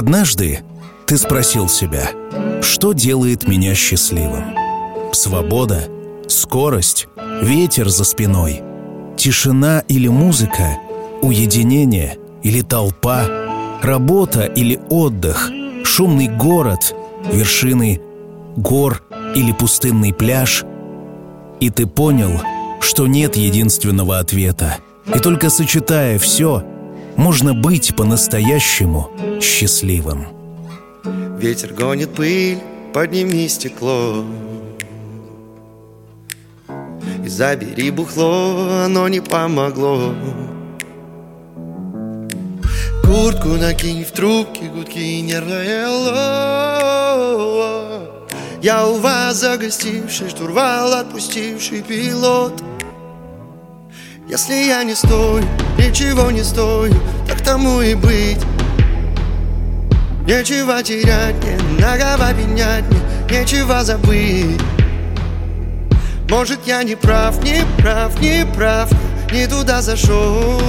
Однажды ты спросил себя, что делает меня счастливым? Свобода, скорость, ветер за спиной, тишина или музыка, уединение или толпа, работа или отдых, шумный город, вершины гор или пустынный пляж. И ты понял, что нет единственного ответа. И только сочетая все, можно быть по-настоящему счастливым. Ветер гонит пыль, подними стекло. И забери бухло, оно не помогло. Куртку накинь в трубке, гудки нервное Я у вас загостивший, штурвал отпустивший пилот Если я не стою, ничего не стою, так тому и быть. Нечего терять мне, нагова пенять мне, нечего забыть. Может я не прав, не прав, не прав, не туда зашел.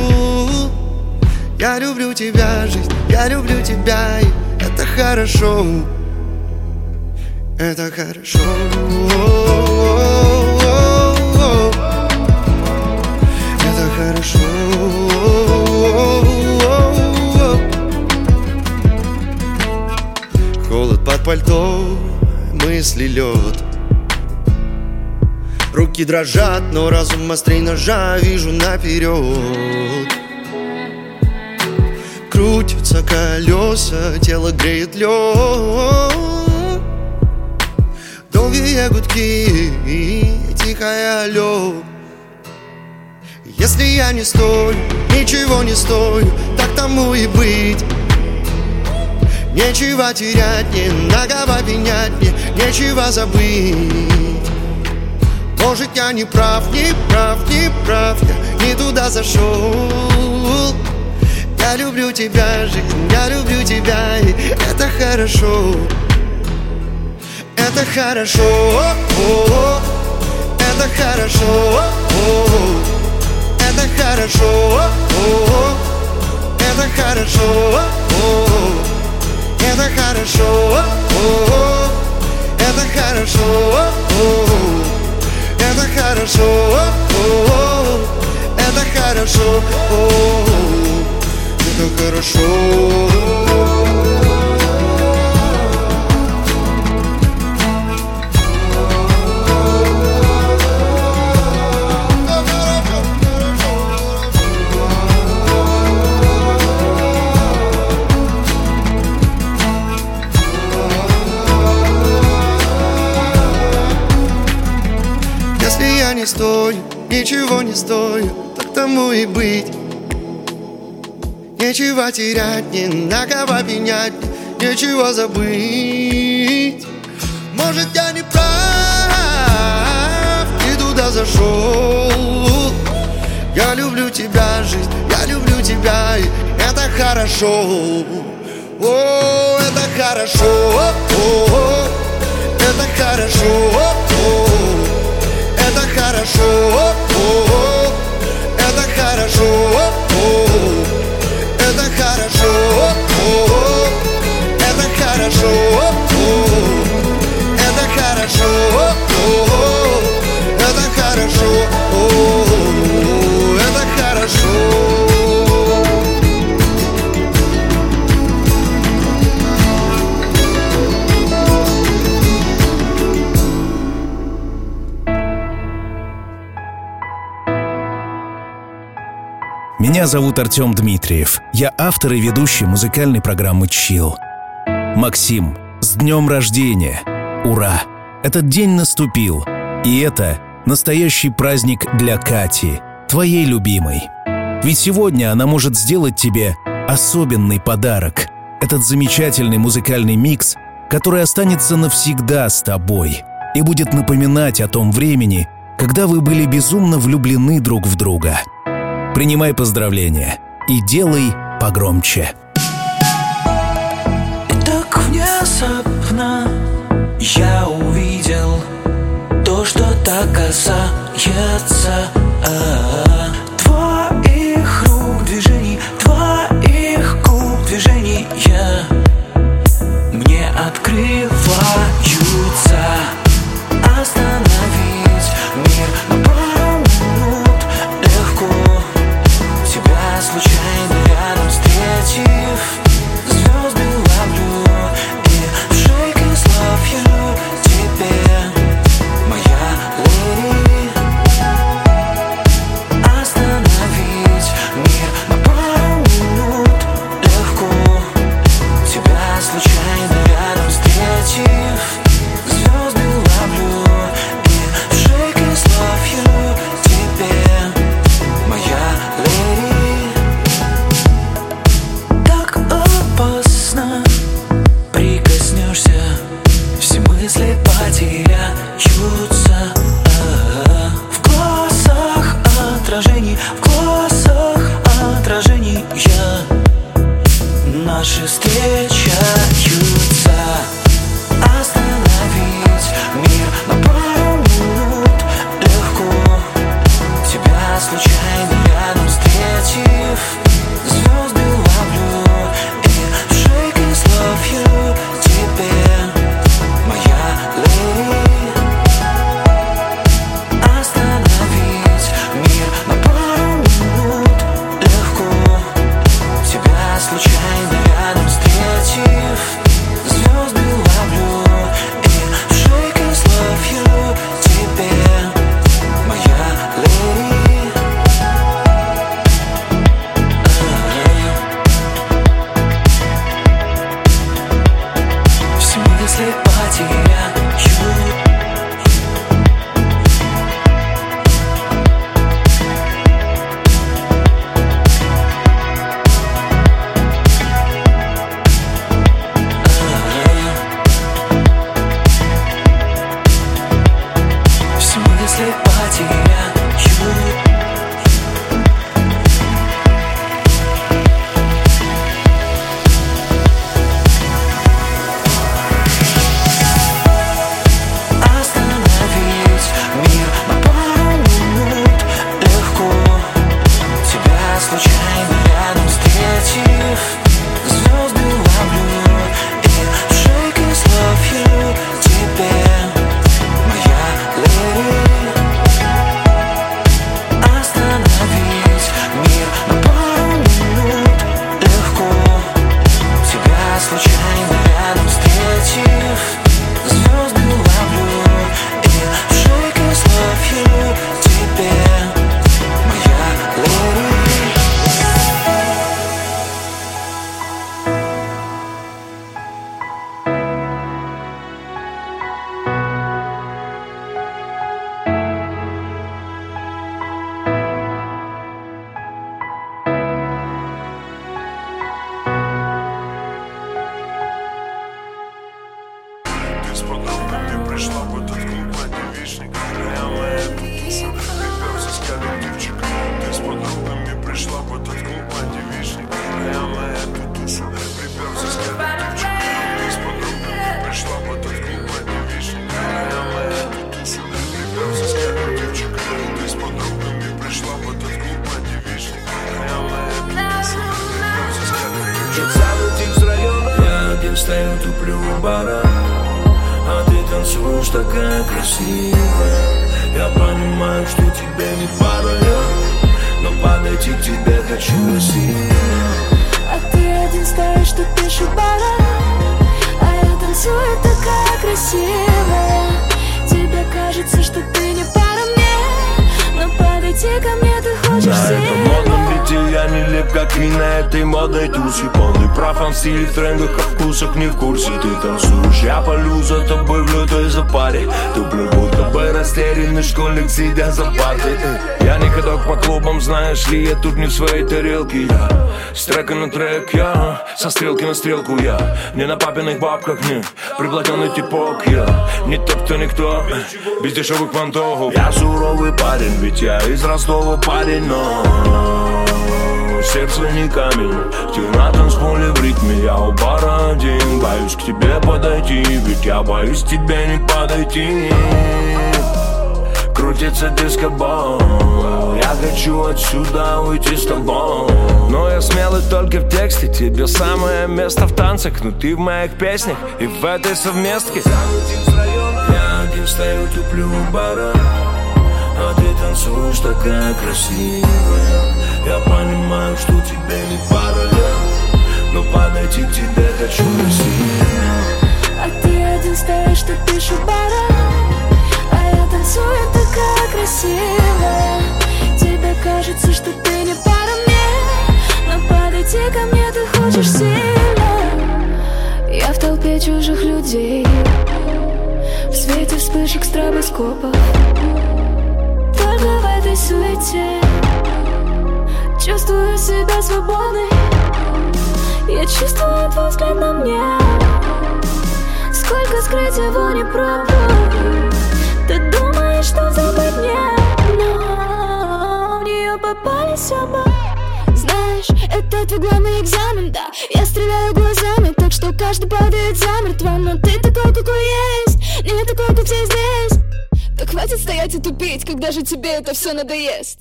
Я люблю тебя, жизнь, я люблю тебя, и это хорошо. Это хорошо Это хорошо под пальто мысли лед. Руки дрожат, но разум острей ножа Вижу наперед. Крутятся колеса, тело греет лед. Долгие гудки тихая алло Если я не стою, ничего не стою Так тому и быть. Нечего терять, не нагова пенять мне Нечего забыть. Может я не прав, не прав, не прав Я не туда зашел. Я люблю тебя, жизнь, я люблю тебя И это хорошо. Это хорошо. Это хорошо. Это хорошо Это хорошо это хорошо, это хорошо, это хорошо, это хорошо, это хорошо. Не стою, ничего не стою, так тому и быть. Нечего терять, не на кого пенять, нечего забыть. Может, я не прав, и туда зашел. Я люблю тебя, жизнь, я люблю тебя, и это хорошо. О, это хорошо, о, это хорошо. Это хорошо, это хорошо, это хорошо, это хорошо, это хорошо, это хорошо, это хорошо. Меня зовут Артем Дмитриев. Я автор и ведущий музыкальной программы «Чил». Максим, с днем рождения! Ура! Этот день наступил. И это настоящий праздник для Кати, твоей любимой. Ведь сегодня она может сделать тебе особенный подарок. Этот замечательный музыкальный микс, который останется навсегда с тобой и будет напоминать о том времени, когда вы были безумно влюблены друг в друга – Принимай поздравления и делай погромче. Так внезапно я увидел то, что так касается а, леп, как и этой модной тусе Полный профан в стиле, в трендах, а вкусах не в курсе. Ты танцуешь, я полю за тобой в лютой запаре. Туплю будто бы растерянный школьник, сидя за партой. Я не ходок по клубам, знаешь ли, я тут не в своей тарелке. Я с трека на трек, я со стрелки на стрелку. Я не на папиных бабках, не приплотенный типок. Я не тот, кто никто, без дешевых понтов Я суровый парень, ведь я из Ростова парень, но Сердце не камень, на танцполе в ритме Я у бара один, боюсь к тебе подойти Ведь я боюсь тебе не подойти. Крутится дискобол Я хочу отсюда уйти с тобой. Но я смелый только в тексте. Тебе самое место в танцах Но ты в моих песнях и в этой совместке. Я один стою, туплю у бара а ты танцуешь такая красивая Я понимаю, что тебе не пара я Но подойти к тебе хочу красиво А ты один стоишь, тут пишешь бара А я танцую такая красивая Тебе кажется, что ты не пара мне Но подойти ко мне ты хочешь сильно. Я в толпе чужих людей В свете вспышек стробоскопов. Только в этой суете Чувствую себя свободной. Я чувствую твой взгляд на мне. Сколько скрыть его не пробую. Ты думаешь, что забыть мне? Но в нее попались оба Знаешь, это твой главный экзамен, да. Я стреляю глазами, так что каждый падает замертво. Но ты такой, какой есть. Не такой, как все здесь. Так хватит стоять и тупить, когда же тебе это все надоест?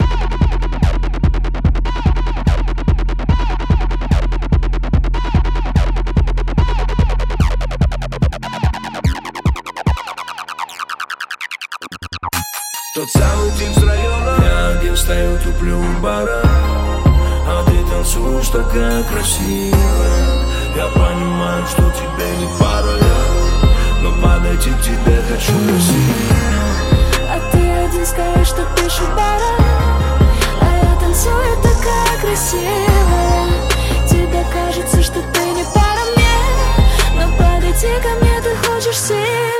Тот самый тип с района. Я один стою, туплю у бара А ты танцуешь такая красивая. Я понимаю, что тебе не пара я, Но подойти к тебе хочу насильно А ты один скажешь, что пишешь бара А я танцую такая красивая. Тебе кажется, что ты не пара мне. Но подойти ко мне ты хочешь сильно.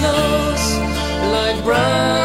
close like brown.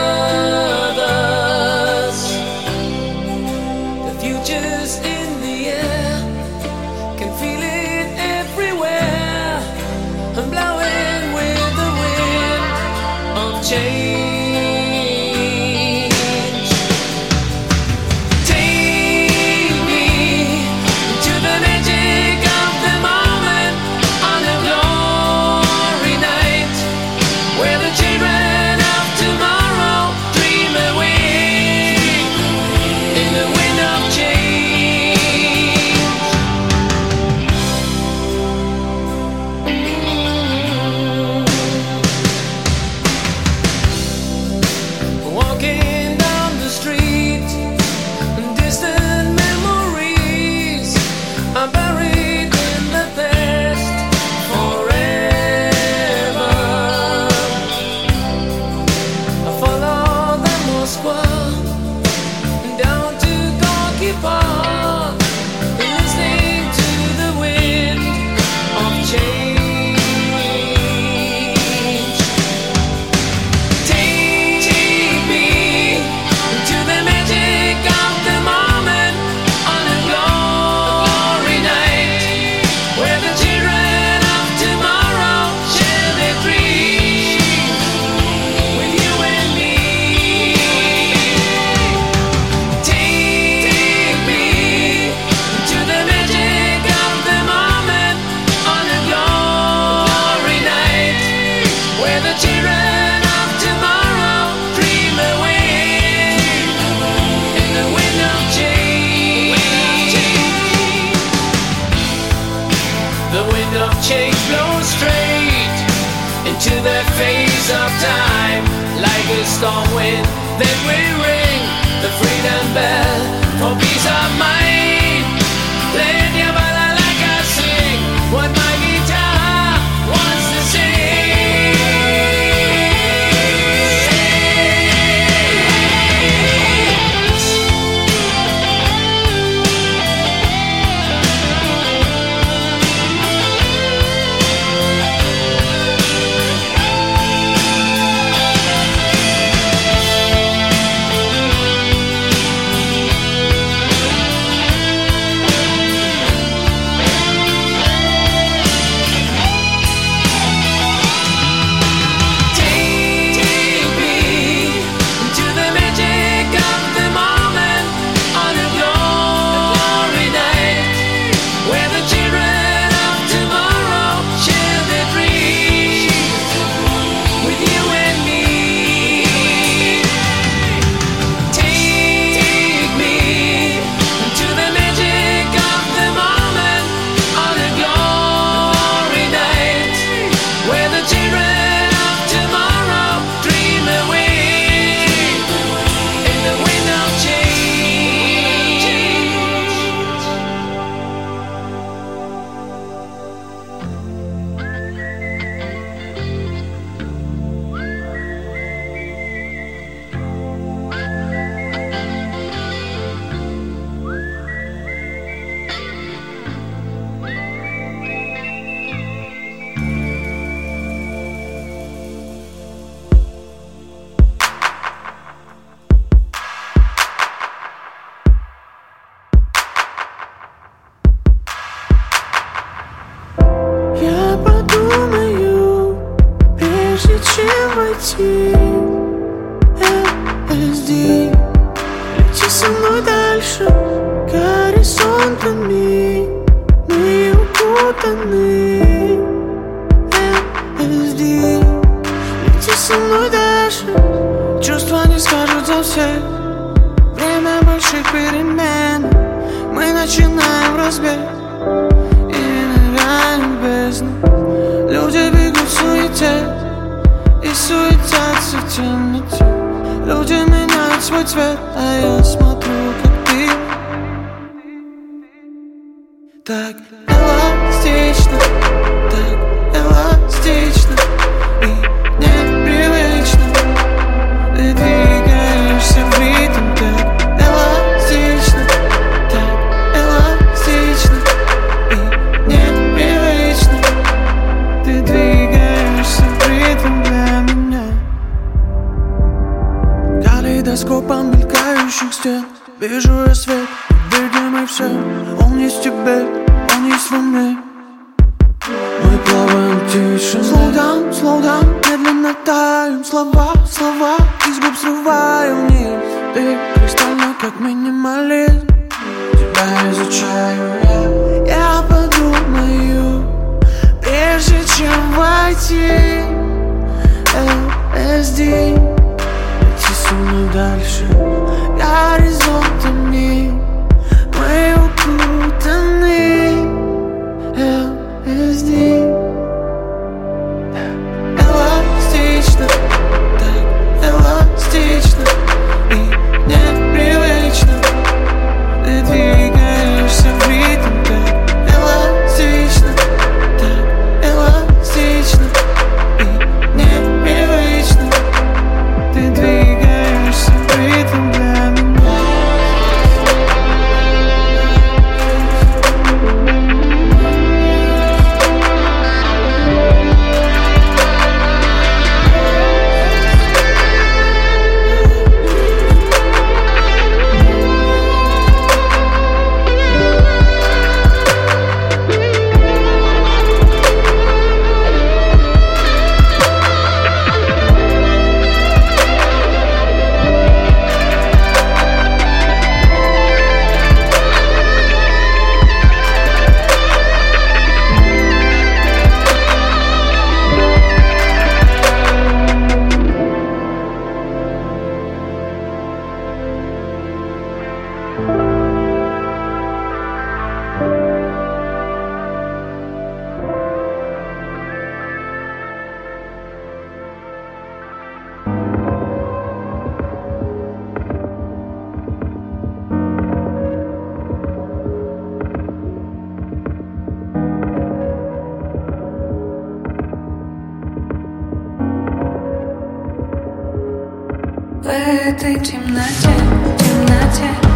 Этой темноте, темноте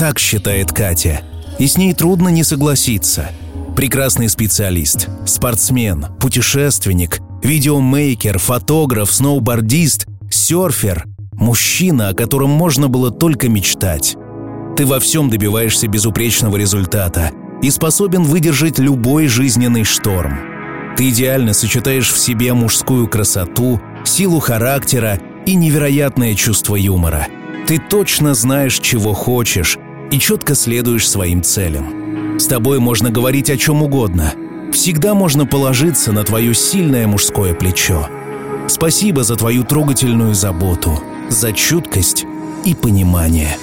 Так считает Катя. И с ней трудно не согласиться. Прекрасный специалист, спортсмен, путешественник, видеомейкер, фотограф, сноубордист, серфер. Мужчина, о котором можно было только мечтать. Ты во всем добиваешься безупречного результата и способен выдержать любой жизненный шторм. Ты идеально сочетаешь в себе мужскую красоту, силу характера и невероятное чувство юмора. Ты точно знаешь, чего хочешь, и четко следуешь своим целям. С тобой можно говорить о чем угодно. Всегда можно положиться на твое сильное мужское плечо. Спасибо за твою трогательную заботу, за чуткость и понимание.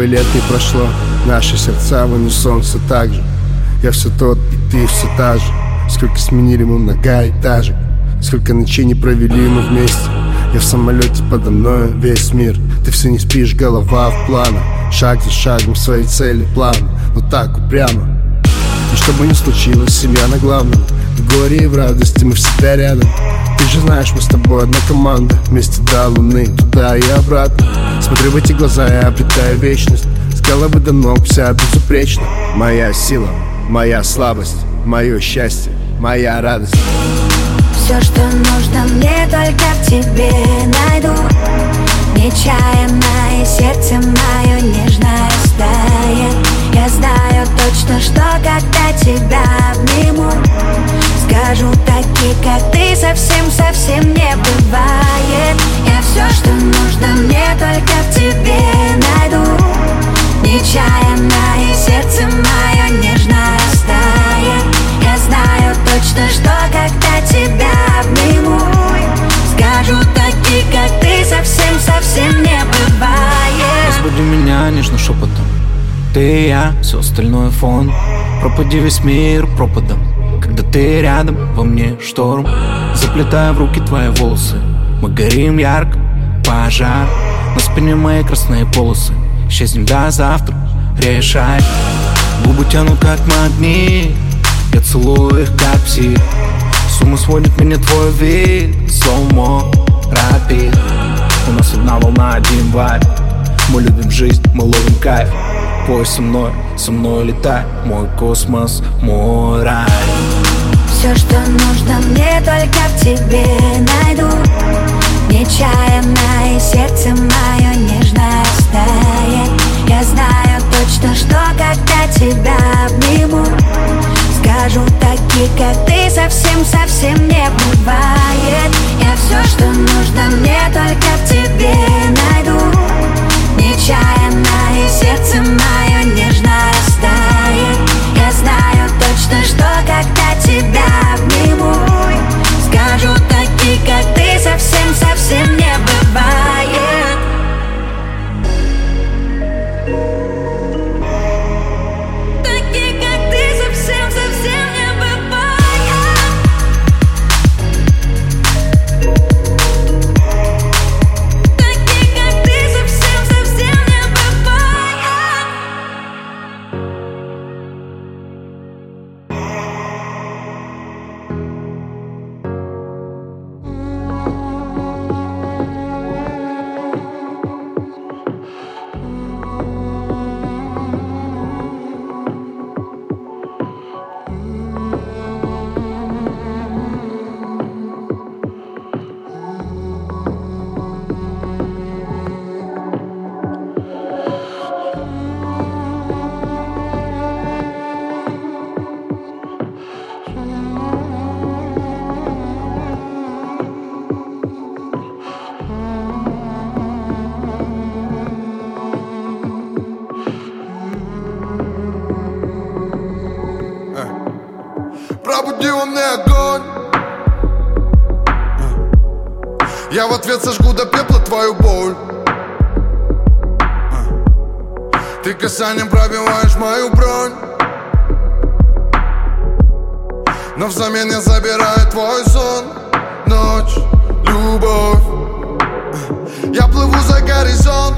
Бы лет не прошло, наши сердца в унисон все так же. Я все тот, и ты все та же. Сколько сменили мы многоэтажек Сколько ночей не провели мы вместе. Я в самолете подо мною весь мир. Ты все не спишь, голова в планах Шаг за шагом своей цели план. Но так упрямо. И что бы ни случилось, семья на главном. В горе и в радости мы всегда рядом же знаешь, мы с тобой одна команда. Вместе до луны, туда и обратно. Смотрю в эти глаза, я обретаю вечность. С головы до ног вся безупречна. Моя сила, моя слабость Мое счастье, моя радость. Все, что нужно мне, только в тебе найду. Нечаянно и сердце мое нежно растает Я знаю точно, что когда тебя обниму Скажу такие, как ты, совсем-совсем не бывает. Я все, что нужно мне, только в тебе найду. Нечаянно и сердце мое нежно растает. Я знаю точно, что когда тебя обниму Скажу такие, как ты, совсем-совсем не бывает. Нежно шепотом Ты и я, все остальное фон. Пропади весь мир пропадом Когда ты рядом, во мне шторм. Заплетая в руки твои волосы. Мы горим ярко, пожар. На спине мои красные полосы. Исчезнем до завтра, решай. Губы тянут как магнит. Я целую их как псих С ума сводит меня твой вид. Слоумо, рапид У нас одна волна, один вайб. Мы любим жизнь, мы ловим кайф Пой со мной, со мной летай. Мой космос, мой рай. Все, что нужно мне, только в тебе найду. Нечаянно и сердце мое нежно растает Я знаю точно, что когда тебя обниму Скажу такие, как ты, совсем-совсем не бывает. Я все, что нужно мне, только в тебе найду. Нечаянно и сердце мое пробиваешь мою бронь. Но взамен я забираю твой сон. Ночь, любовь. Я плыву за горизонт.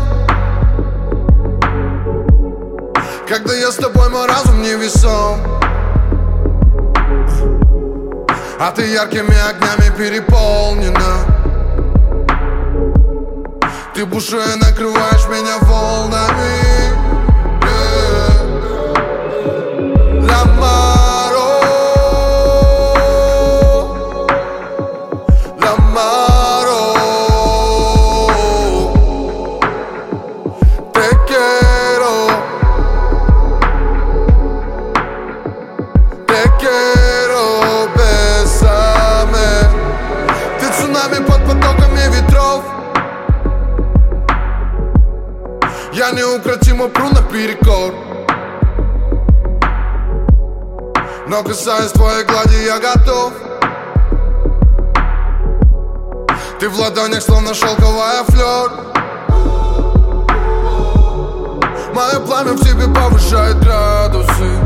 Когда я с тобой, мой разум невесом А ты яркими огнями переполнена. Ты бушуя накрываешь меня волнами L'amaro L'amaro Te quiero Te quiero, бесаме Ты цунами под потоками ветров Я неукротимо пру наперекор Но касаясь твоей глади я готов. Ты в ладонях словно шелковая флер Мое пламя в тебе повышает градусы.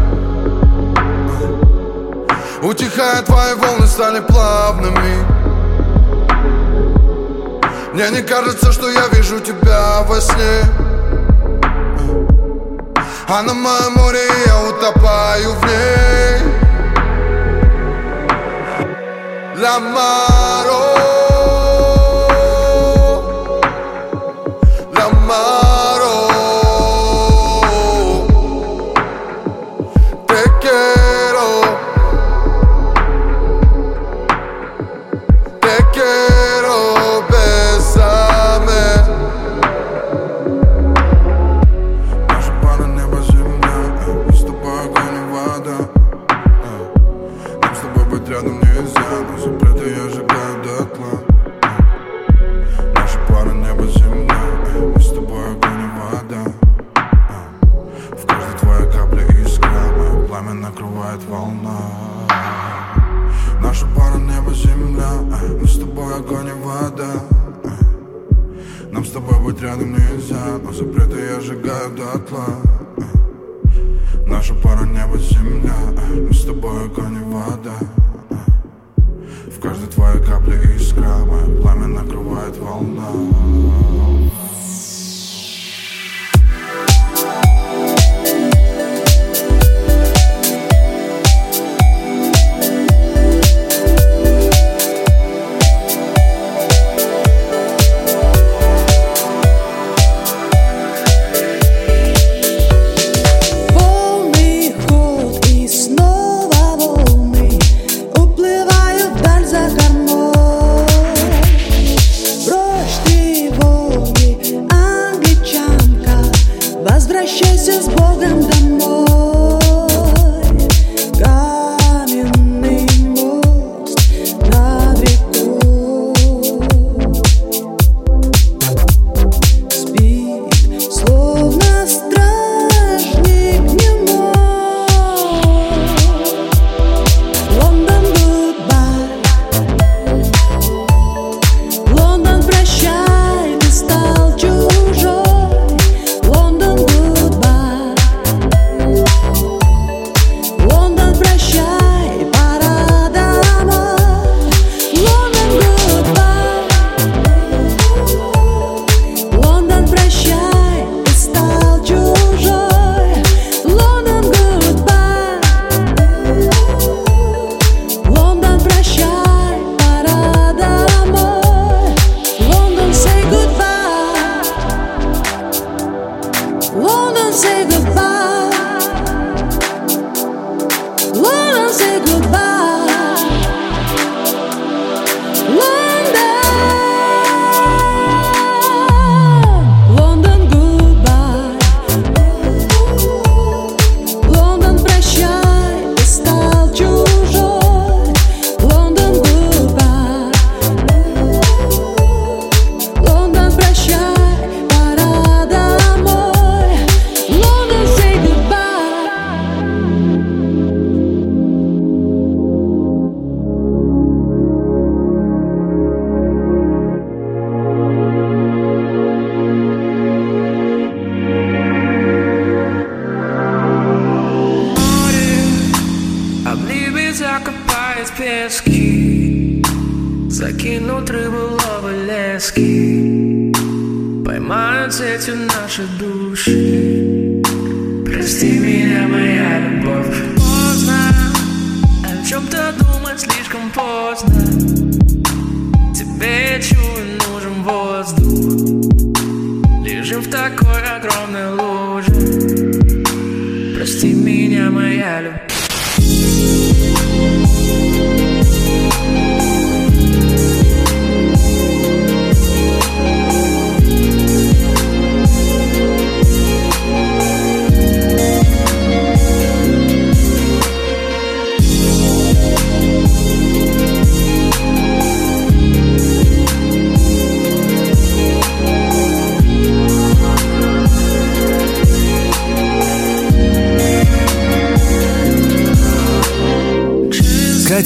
Утихая, твои волны стали плавными. Мне не кажется, что я вижу тебя во сне А на моем море я утопаю в ней L'amaro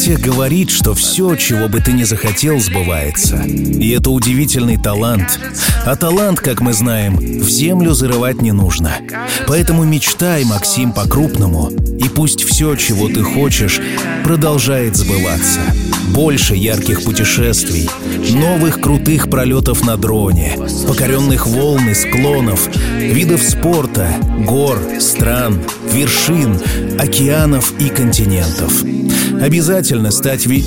Катя говорит, что все, чего бы ты ни захотел, сбывается. И это удивительный талант. А талант, как мы знаем, в землю зарывать не нужно. Поэтому мечтай, Максим, по-крупному. И пусть все, чего ты хочешь, продолжает сбываться. Больше ярких путешествий, новых крутых пролетов на дроне, покоренных волн и склонов, видов спорта, гор, стран, вершин, океанов и континентов. Обязательно стать ви...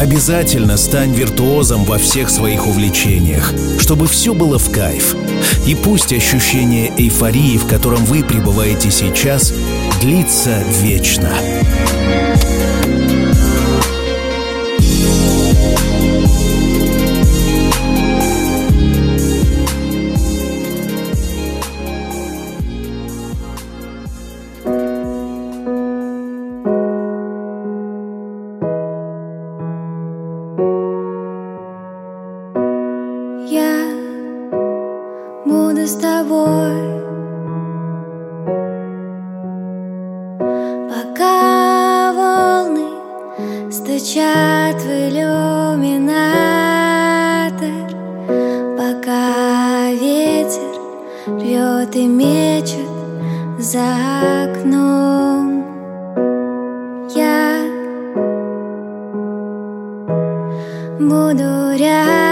Обязательно стань виртуозом во всех своих увлечениях, чтобы все было в кайф. И пусть ощущение эйфории, в котором вы пребываете сейчас, длится вечно. Буду рядом,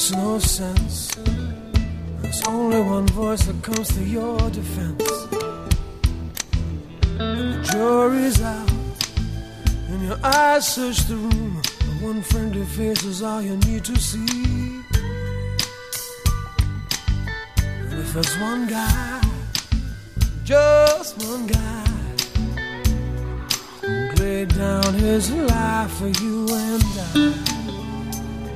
makes no sense. There's only one voice that comes to your defense. The jury's out and your eyes search the room. And one friendly face is all you need to see. And if there's one guy, just one guy who laid down his life for you and I.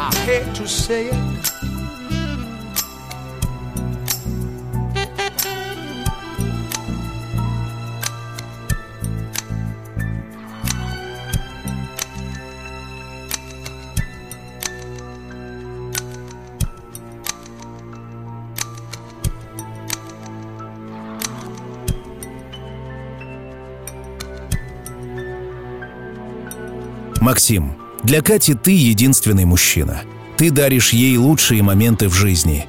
I hate to say it. Максим, Для Кати ты единственный мужчина. Ты даришь ей лучшие моменты в жизни.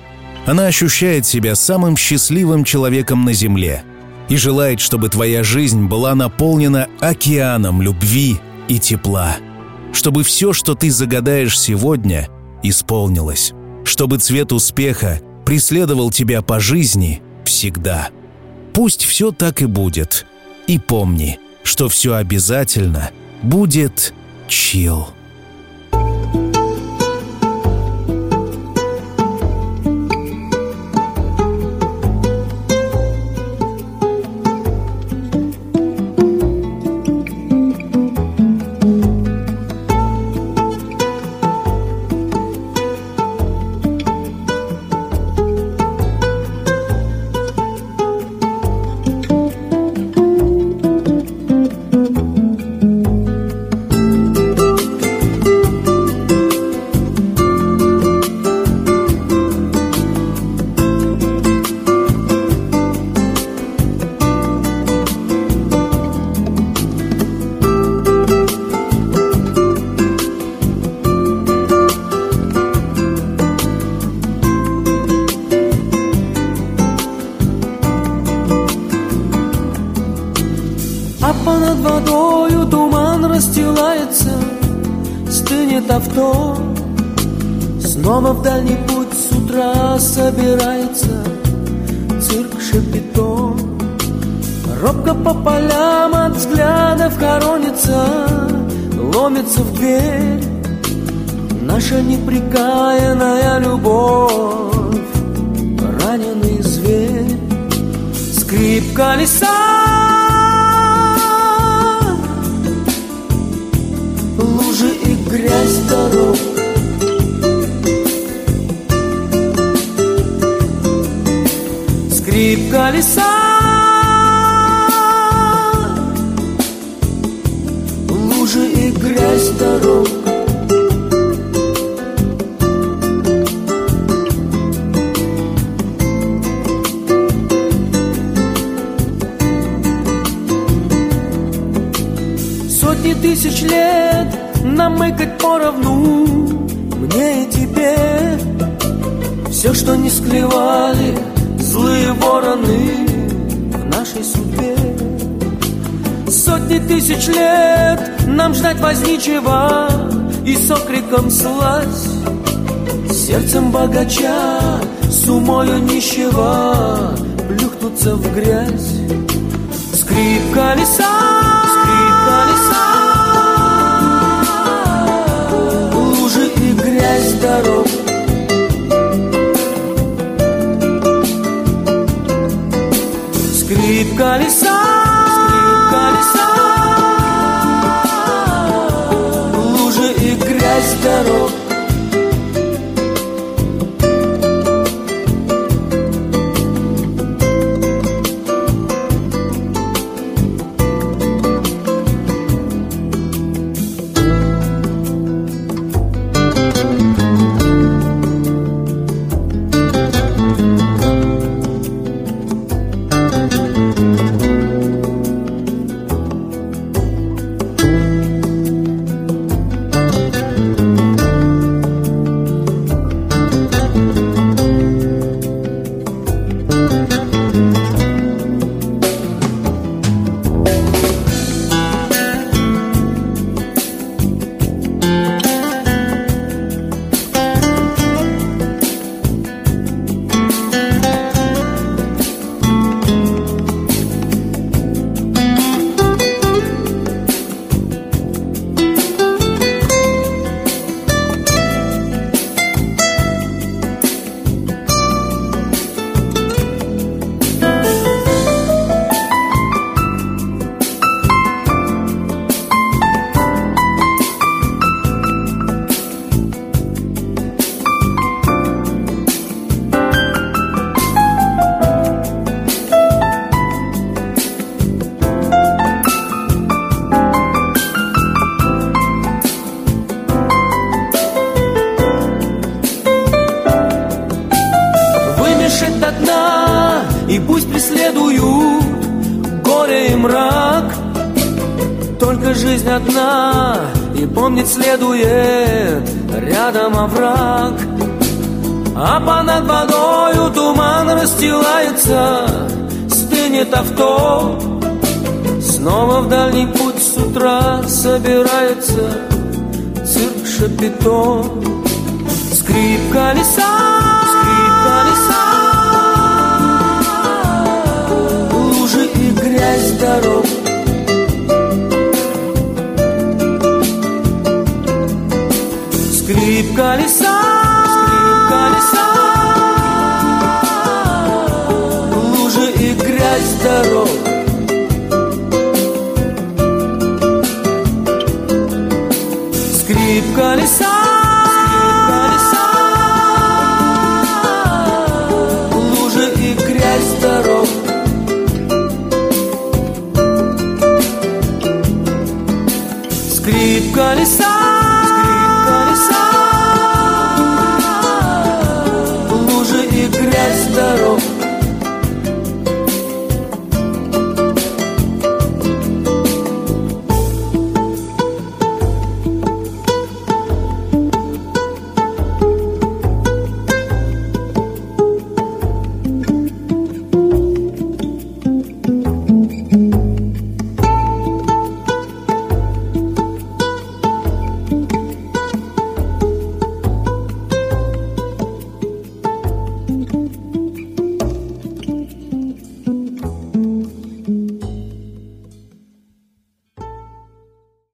Она ощущает себя самым счастливым человеком на Земле и желает, чтобы твоя жизнь была наполнена океаном любви и тепла. Чтобы все, что ты загадаешь сегодня, исполнилось. Чтобы цвет успеха преследовал тебя по жизни всегда. Пусть все так и будет. И помни, что все обязательно будет чил. Собирается Цирк шапито. Робко по полям от взглядов хоронится Ломится в дверь Наша неприкаянная любовь. Раненый зверь Скрип колеса. Лужи и грязь дорог Скрип колеса Лужи и грязь дорог. Сотни тысяч лет намыкать поровну. Мне и тебе Все, что не склевали злые вороны В нашей судьбе. Сотни тысяч лет нам ждать возничего И с окриком слазь. Сердцем богача, с умою нищего Плюхнуться в грязь. Скрип колеса, Вымешать до дна И пусть преследуют горе и мрак. Только жизнь одна И помнить следует рядом овраг. А понад водою туман расстилается Стынет авто. Снова в дальний путь с утра собирается Цирк Шапито. Скрип колеса, дорог. Скрип колеса,